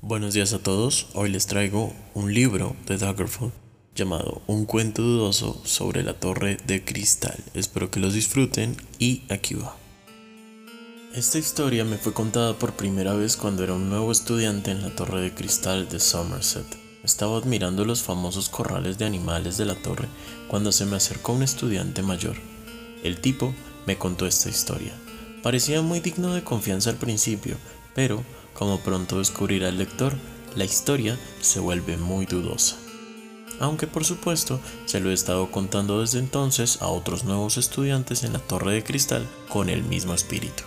Buenos días a todos, hoy les traigo un libro de Daggerfall llamado Un cuento dudoso sobre la torre de cristal. Espero que los disfruten y aquí va. Esta historia me fue contada por primera vez cuando era un nuevo estudiante en la torre de cristal de Somerset. Estaba admirando los famosos corrales de animales de la torre cuando se me acercó un estudiante mayor. El tipo me contó esta historia. Parecía muy digno de confianza al principio, pero como pronto descubrirá el lector, la historia se vuelve muy dudosa. Aunque por supuesto se lo he estado contando desde entonces a otros nuevos estudiantes en la Torre de Cristal con el mismo espíritu.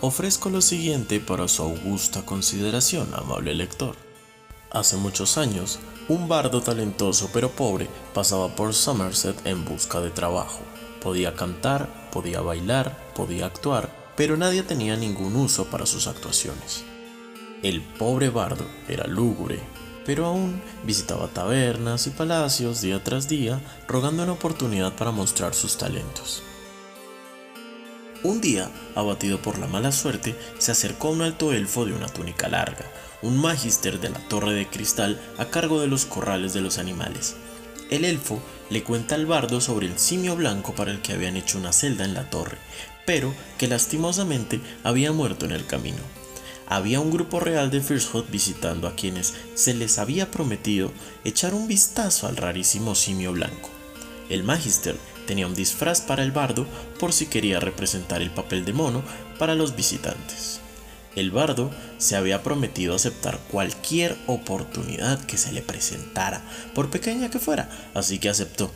Ofrezco lo siguiente para su augusta consideración, amable lector. Hace muchos años, un bardo talentoso pero pobre pasaba por Somerset en busca de trabajo. Podía cantar, podía bailar, podía actuar, pero nadie tenía ningún uso para sus actuaciones. El pobre bardo era lúgubre, pero aún visitaba tabernas y palacios día tras día, rogando una oportunidad para mostrar sus talentos. Un día, abatido por la mala suerte, se acercó a un alto elfo de una túnica larga, un magister de la torre de cristal a cargo de los corrales de los animales. El elfo le cuenta al bardo sobre el simio blanco para el que habían hecho una celda en la torre, pero que lastimosamente había muerto en el camino. Había un grupo real de First visitando a quienes se les había prometido echar un vistazo al rarísimo simio blanco. El Magister tenía un disfraz para el bardo por si quería representar el papel de mono para los visitantes. El bardo se había prometido aceptar cualquier oportunidad que se le presentara, por pequeña que fuera, así que aceptó.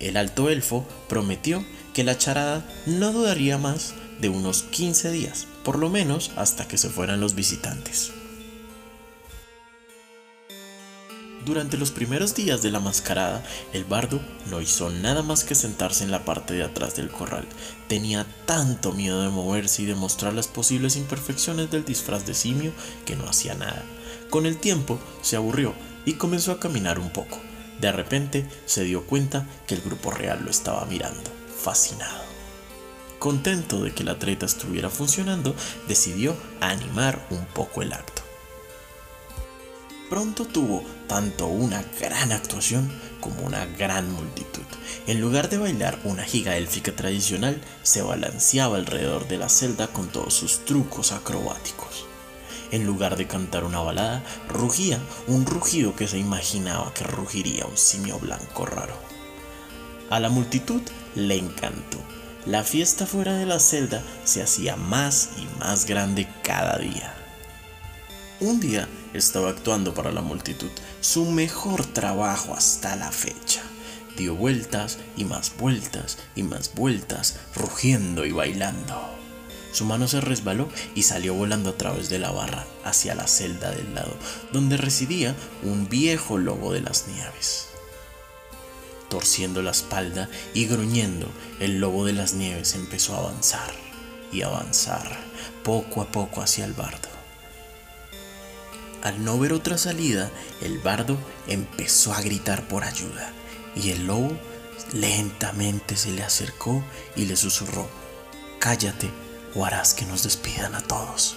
El alto elfo prometió que la charada no dudaría más de unos 15 días, por lo menos hasta que se fueran los visitantes. Durante los primeros días de la mascarada, el bardo no hizo nada más que sentarse en la parte de atrás del corral. Tenía tanto miedo de moverse y de mostrar las posibles imperfecciones del disfraz de simio que no hacía nada. Con el tiempo se aburrió y comenzó a caminar un poco. De repente se dio cuenta que el grupo real lo estaba mirando fascinado. Contento de que la treta estuviera funcionando, decidió animar un poco el acto. Pronto tuvo tanto una gran actuación como una gran multitud. En lugar de bailar una giga élfica tradicional, se balanceaba alrededor de la celda con todos sus trucos acrobáticos. En lugar de cantar una balada, rugía un rugido que se imaginaba que rugiría un simio blanco raro. A la multitud le encantó. La fiesta fuera de la celda se hacía más y más grande cada día. Un día estaba actuando para la multitud su mejor trabajo hasta la fecha. Dio vueltas y más vueltas y más vueltas, rugiendo y bailando. Su mano se resbaló y salió volando a través de la barra hacia la celda del lado, donde residía un viejo lobo de las nieves torciendo la espalda y gruñendo, el lobo de las nieves empezó a avanzar y avanzar poco a poco hacia el bardo. Al no ver otra salida, el bardo empezó a gritar por ayuda y el lobo lentamente se le acercó y le susurró, cállate o harás que nos despidan a todos.